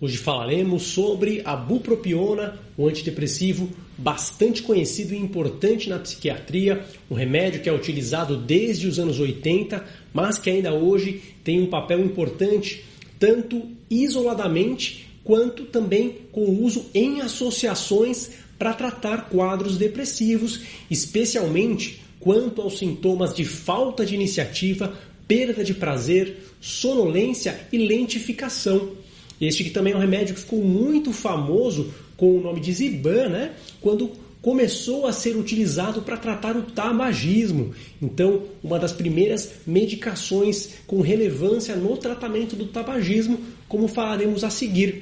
Hoje falaremos sobre a bupropiona, um antidepressivo bastante conhecido e importante na psiquiatria, um remédio que é utilizado desde os anos 80, mas que ainda hoje tem um papel importante tanto isoladamente quanto também com uso em associações para tratar quadros depressivos, especialmente quanto aos sintomas de falta de iniciativa, perda de prazer, sonolência e lentificação. Este que também é um remédio que ficou muito famoso com o nome de Ziban, né? Quando começou a ser utilizado para tratar o tabagismo. Então, uma das primeiras medicações com relevância no tratamento do tabagismo, como falaremos a seguir.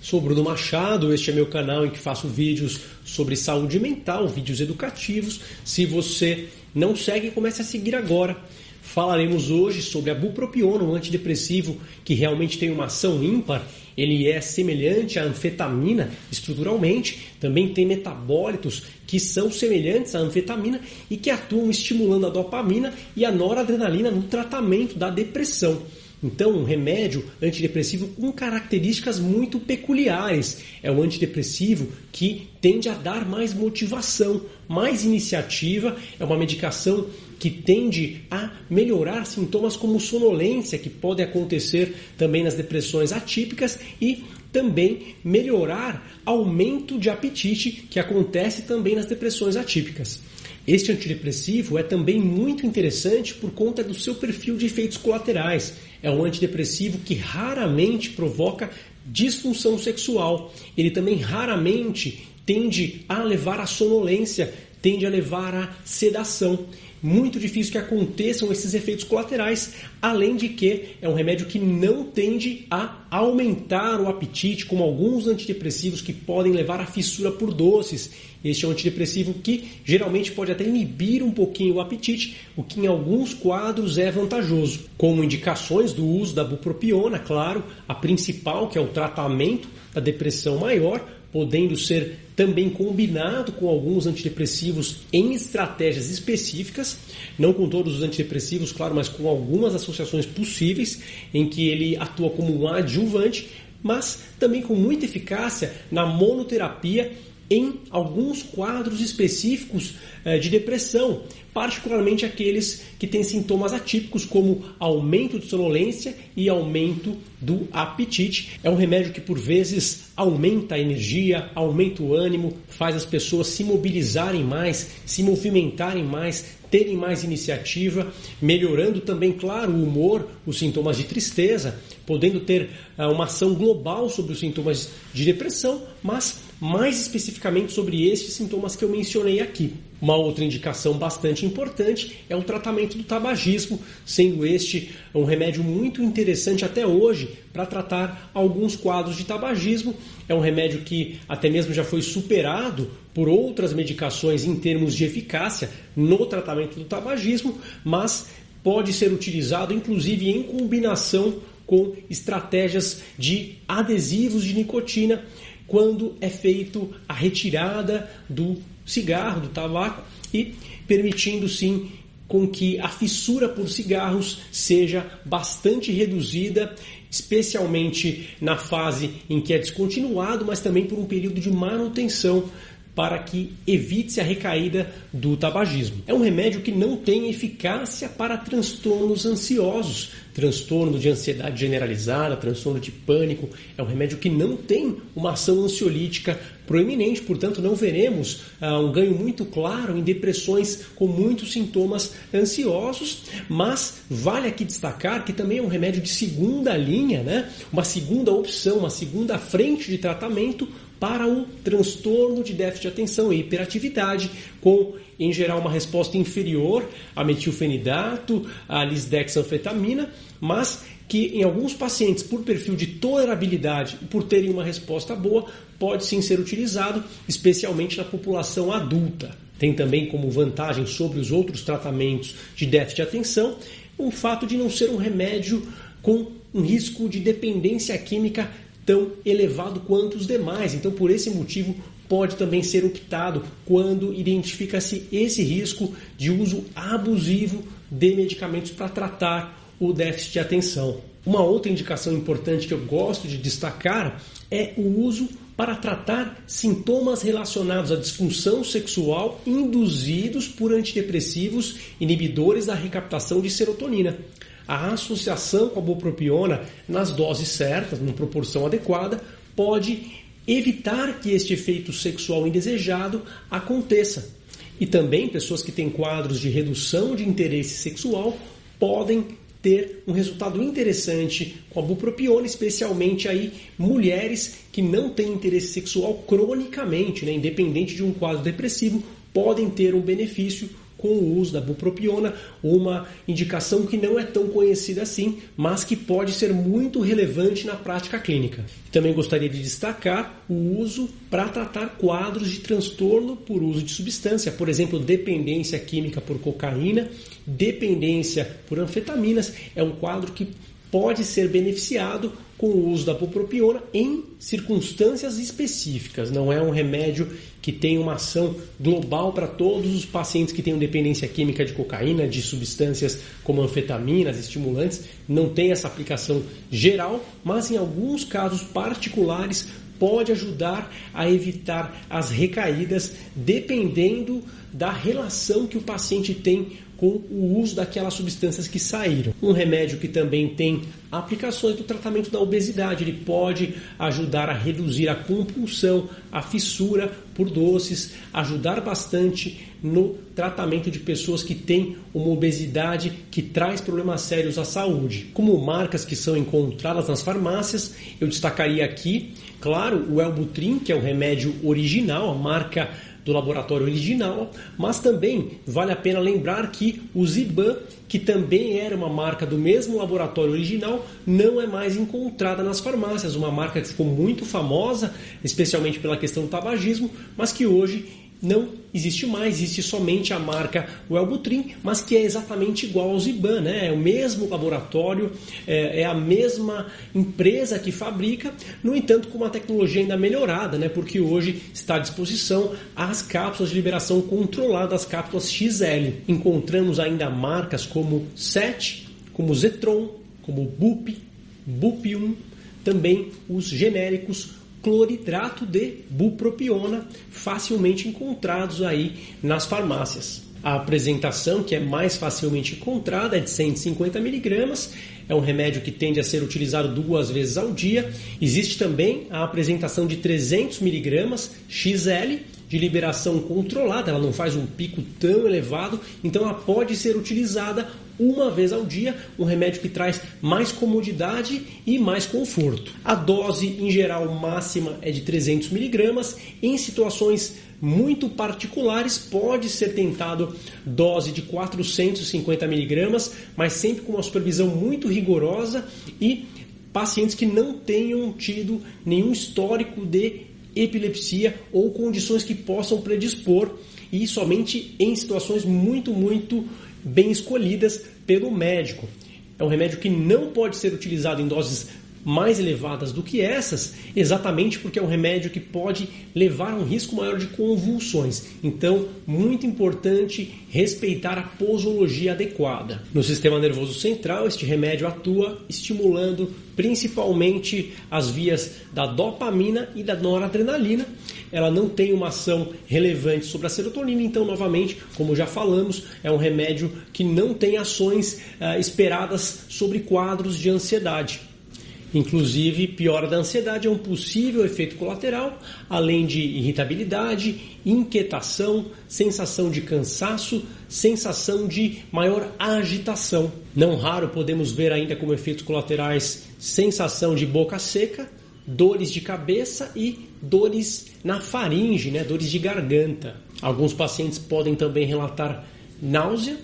Sou Bruno Machado, este é meu canal em que faço vídeos sobre saúde mental, vídeos educativos. Se você não segue, comece a seguir agora. Falaremos hoje sobre a bupropiona, um antidepressivo que realmente tem uma ação ímpar. Ele é semelhante à anfetamina estruturalmente, também tem metabólitos que são semelhantes à anfetamina e que atuam estimulando a dopamina e a noradrenalina no tratamento da depressão. Então, um remédio antidepressivo com características muito peculiares. É um antidepressivo que tende a dar mais motivação, mais iniciativa. É uma medicação que tende a melhorar sintomas como sonolência, que podem acontecer também nas depressões atípicas, e também melhorar aumento de apetite, que acontece também nas depressões atípicas. Este antidepressivo é também muito interessante por conta do seu perfil de efeitos colaterais. É um antidepressivo que raramente provoca disfunção sexual. Ele também raramente tende a levar à sonolência, tende a levar à sedação muito difícil que aconteçam esses efeitos colaterais, além de que é um remédio que não tende a aumentar o apetite, como alguns antidepressivos que podem levar à fissura por doces. Este é um antidepressivo que geralmente pode até inibir um pouquinho o apetite, o que em alguns quadros é vantajoso. Como indicações do uso da bupropiona, claro, a principal, que é o tratamento da depressão maior, podendo ser também combinado com alguns antidepressivos em estratégias específicas, não com todos os antidepressivos, claro, mas com algumas associações possíveis em que ele atua como um adjuvante, mas também com muita eficácia na monoterapia em alguns quadros específicos eh, de depressão, particularmente aqueles que têm sintomas atípicos como aumento de sonolência e aumento do apetite. É um remédio que por vezes aumenta a energia, aumenta o ânimo, faz as pessoas se mobilizarem mais, se movimentarem mais, terem mais iniciativa, melhorando também, claro, o humor, os sintomas de tristeza, podendo ter uh, uma ação global sobre os sintomas de depressão, mas mais especificamente sobre estes sintomas que eu mencionei aqui. Uma outra indicação bastante importante é o tratamento do tabagismo, sendo este um remédio muito interessante até hoje para tratar alguns quadros de tabagismo. É um remédio que até mesmo já foi superado por outras medicações em termos de eficácia no tratamento do tabagismo, mas pode ser utilizado inclusive em combinação com estratégias de adesivos de nicotina quando é feito a retirada do cigarro, do tabaco e permitindo sim com que a fissura por cigarros seja bastante reduzida, especialmente na fase em que é descontinuado, mas também por um período de manutenção para que evite a recaída do tabagismo. É um remédio que não tem eficácia para transtornos ansiosos, transtorno de ansiedade generalizada, transtorno de pânico. É um remédio que não tem uma ação ansiolítica proeminente, portanto, não veremos ah, um ganho muito claro em depressões com muitos sintomas ansiosos, mas vale aqui destacar que também é um remédio de segunda linha, né? uma segunda opção, uma segunda frente de tratamento para o transtorno de déficit de atenção e hiperatividade, com em geral uma resposta inferior a metilfenidato, a lisdexanfetamina, mas que em alguns pacientes, por perfil de tolerabilidade e por terem uma resposta boa, pode sim ser utilizado, especialmente na população adulta. Tem também como vantagem sobre os outros tratamentos de déficit de atenção o fato de não ser um remédio com um risco de dependência química tão elevado quanto os demais. Então, por esse motivo, pode também ser optado quando identifica-se esse risco de uso abusivo de medicamentos para tratar o déficit de atenção. Uma outra indicação importante que eu gosto de destacar é o uso para tratar sintomas relacionados à disfunção sexual induzidos por antidepressivos inibidores da recaptação de serotonina. A associação com a bupropiona nas doses certas, numa proporção adequada, pode evitar que este efeito sexual indesejado aconteça. E também pessoas que têm quadros de redução de interesse sexual podem ter um resultado interessante com a bupropiona, especialmente aí mulheres que não têm interesse sexual cronicamente, né, independente de um quadro depressivo, podem ter um benefício com o uso da bupropiona, uma indicação que não é tão conhecida assim, mas que pode ser muito relevante na prática clínica. Também gostaria de destacar o uso para tratar quadros de transtorno por uso de substância, por exemplo, dependência química por cocaína, dependência por anfetaminas, é um quadro que pode ser beneficiado com o uso da bupropiona em circunstâncias específicas. Não é um remédio que tem uma ação global para todos os pacientes que têm dependência química de cocaína, de substâncias como anfetaminas, estimulantes. Não tem essa aplicação geral, mas em alguns casos particulares pode ajudar a evitar as recaídas dependendo da relação que o paciente tem com o uso daquelas substâncias que saíram. Um remédio que também tem aplicações do tratamento da obesidade, ele pode ajudar a reduzir a compulsão, a fissura por doces, ajudar bastante no tratamento de pessoas que têm uma obesidade que traz problemas sérios à saúde. Como marcas que são encontradas nas farmácias, eu destacaria aqui, claro, o Elbutrin, que é o remédio original, a marca do laboratório original, mas também vale a pena lembrar que o Ziban, que também era uma marca do mesmo laboratório original, não é mais encontrada nas farmácias, uma marca que ficou muito famosa, especialmente pela questão do tabagismo, mas que hoje não existe mais, existe somente a marca Wellbutrin, mas que é exatamente igual ao Ziban, né? É o mesmo laboratório, é, é, a mesma empresa que fabrica, no entanto com uma tecnologia ainda melhorada, né? Porque hoje está à disposição as cápsulas de liberação controlada, as cápsulas XL. Encontramos ainda marcas como SET, como Zetron, como BUP, BUP1, também os genéricos cloridrato de bupropiona, facilmente encontrados aí nas farmácias. A apresentação, que é mais facilmente encontrada, é de 150 miligramas. É um remédio que tende a ser utilizado duas vezes ao dia. Existe também a apresentação de 300 miligramas XL de liberação controlada, ela não faz um pico tão elevado, então ela pode ser utilizada uma vez ao dia, um remédio que traz mais comodidade e mais conforto. A dose em geral máxima é de 300 miligramas. Em situações muito particulares pode ser tentado dose de 450 miligramas, mas sempre com uma supervisão muito rigorosa e pacientes que não tenham tido nenhum histórico de epilepsia ou condições que possam predispor e somente em situações muito, muito bem escolhidas pelo médico. É um remédio que não pode ser utilizado em doses mais elevadas do que essas, exatamente porque é um remédio que pode levar a um risco maior de convulsões. Então, muito importante respeitar a posologia adequada. No sistema nervoso central, este remédio atua estimulando principalmente as vias da dopamina e da noradrenalina. Ela não tem uma ação relevante sobre a serotonina, então, novamente, como já falamos, é um remédio que não tem ações uh, esperadas sobre quadros de ansiedade. Inclusive, piora da ansiedade é um possível efeito colateral, além de irritabilidade, inquietação, sensação de cansaço, sensação de maior agitação. Não raro podemos ver ainda como efeitos colaterais sensação de boca seca, dores de cabeça e dores na faringe, né, dores de garganta. Alguns pacientes podem também relatar náusea,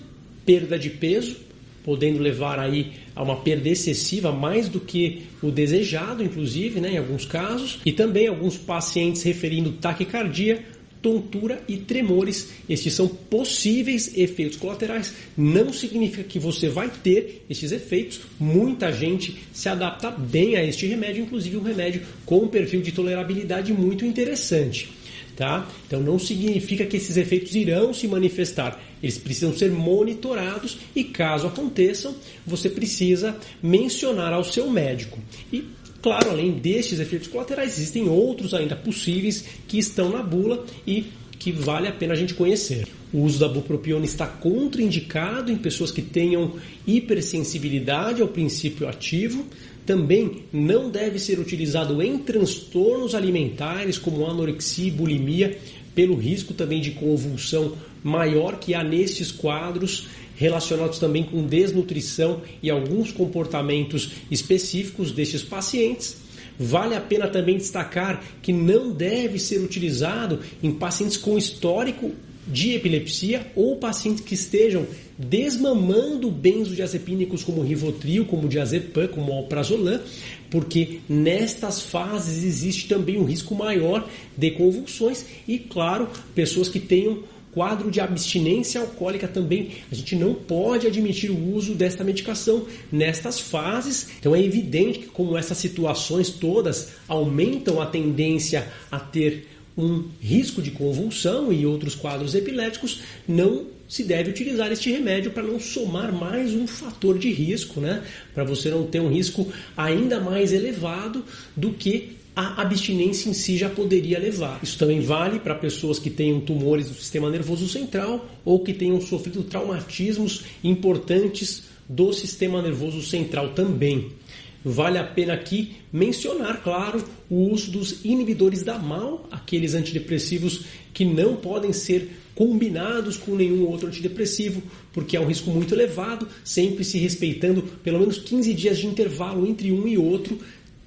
perda de peso, podendo levar aí a uma perda excessiva, mais do que o desejado, inclusive, né, em alguns casos, e também alguns pacientes referindo taquicardia, tontura e tremores. Estes são possíveis efeitos colaterais. Não significa que você vai ter estes efeitos. Muita gente se adapta bem a este remédio, inclusive um remédio com um perfil de tolerabilidade muito interessante. Tá? Então não significa que esses efeitos irão se manifestar. eles precisam ser monitorados e, caso aconteçam, você precisa mencionar ao seu médico. E Claro, além destes efeitos colaterais, existem outros ainda possíveis que estão na bula e que vale a pena a gente conhecer. O uso da bupropiona está contraindicado em pessoas que tenham hipersensibilidade ao princípio ativo. Também não deve ser utilizado em transtornos alimentares como anorexia e bulimia, pelo risco também de convulsão maior que há nestes quadros relacionados também com desnutrição e alguns comportamentos específicos destes pacientes. Vale a pena também destacar que não deve ser utilizado em pacientes com histórico de epilepsia ou pacientes que estejam desmamando benzodiazepínicos como Rivotril, como Diazepam, como Alprazolam, porque nestas fases existe também um risco maior de convulsões e, claro, pessoas que tenham quadro de abstinência alcoólica também. A gente não pode admitir o uso desta medicação nestas fases. Então é evidente que, como essas situações todas aumentam a tendência a ter um risco de convulsão e outros quadros epiléticos, não se deve utilizar este remédio para não somar mais um fator de risco, né? Para você não ter um risco ainda mais elevado do que a abstinência em si já poderia levar. Isso também vale para pessoas que tenham tumores do sistema nervoso central ou que tenham sofrido traumatismos importantes do sistema nervoso central também. Vale a pena aqui mencionar, claro, o uso dos inibidores da MAL, aqueles antidepressivos que não podem ser combinados com nenhum outro antidepressivo, porque é um risco muito elevado, sempre se respeitando pelo menos 15 dias de intervalo entre um e outro,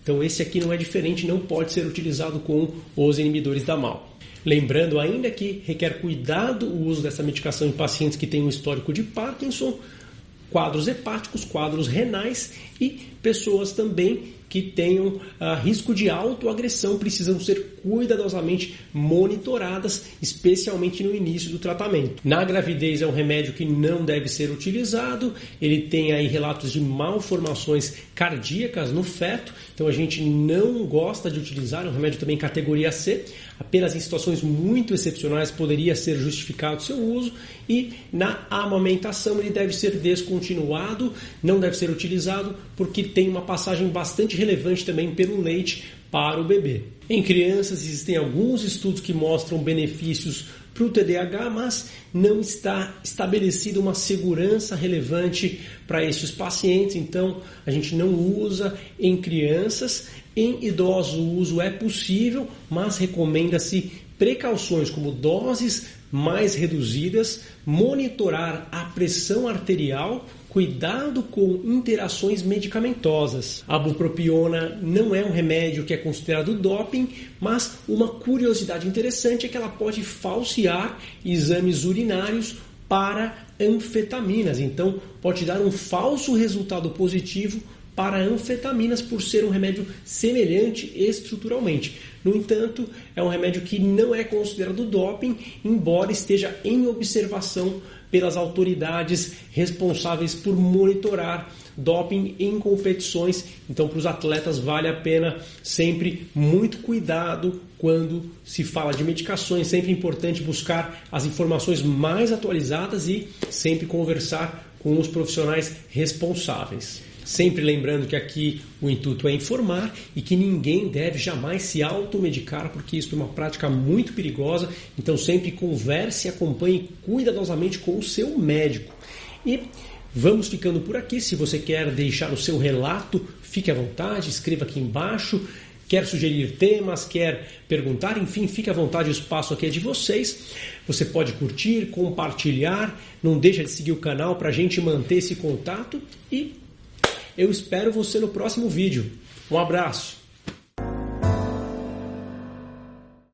então esse aqui não é diferente, não pode ser utilizado com os inibidores da MAL. Lembrando ainda que requer cuidado o uso dessa medicação em pacientes que têm um histórico de Parkinson, quadros hepáticos, quadros renais e pessoas também que tenham uh, risco de autoagressão precisam ser cuidadosamente monitoradas, especialmente no início do tratamento. Na gravidez é um remédio que não deve ser utilizado, ele tem aí relatos de malformações cardíacas no feto, então a gente não gosta de utilizar, é um remédio também categoria C, apenas em situações muito excepcionais poderia ser justificado seu uso e na amamentação ele deve ser descontinuado, não deve ser utilizado porque tem uma passagem bastante relevante também pelo leite para o bebê. Em crianças existem alguns estudos que mostram benefícios para o TDAH, mas não está estabelecida uma segurança relevante para estes pacientes, então a gente não usa em crianças. Em idosos o uso é possível, mas recomenda-se precauções como doses mais reduzidas, monitorar a pressão arterial cuidado com interações medicamentosas. A bupropiona não é um remédio que é considerado doping, mas uma curiosidade interessante é que ela pode falsear exames urinários para anfetaminas. Então, pode dar um falso resultado positivo para anfetaminas por ser um remédio semelhante estruturalmente. No entanto, é um remédio que não é considerado doping, embora esteja em observação pelas autoridades responsáveis por monitorar doping em competições. Então, para os atletas, vale a pena sempre muito cuidado quando se fala de medicações. Sempre importante buscar as informações mais atualizadas e sempre conversar com os profissionais responsáveis. Sempre lembrando que aqui o intuito é informar e que ninguém deve jamais se automedicar, porque isso é uma prática muito perigosa. Então, sempre converse e acompanhe cuidadosamente com o seu médico. E vamos ficando por aqui. Se você quer deixar o seu relato, fique à vontade, escreva aqui embaixo. Quer sugerir temas, quer perguntar, enfim, fique à vontade, o espaço aqui é de vocês. Você pode curtir, compartilhar, não deixa de seguir o canal para a gente manter esse contato e eu espero você no próximo vídeo. Um abraço!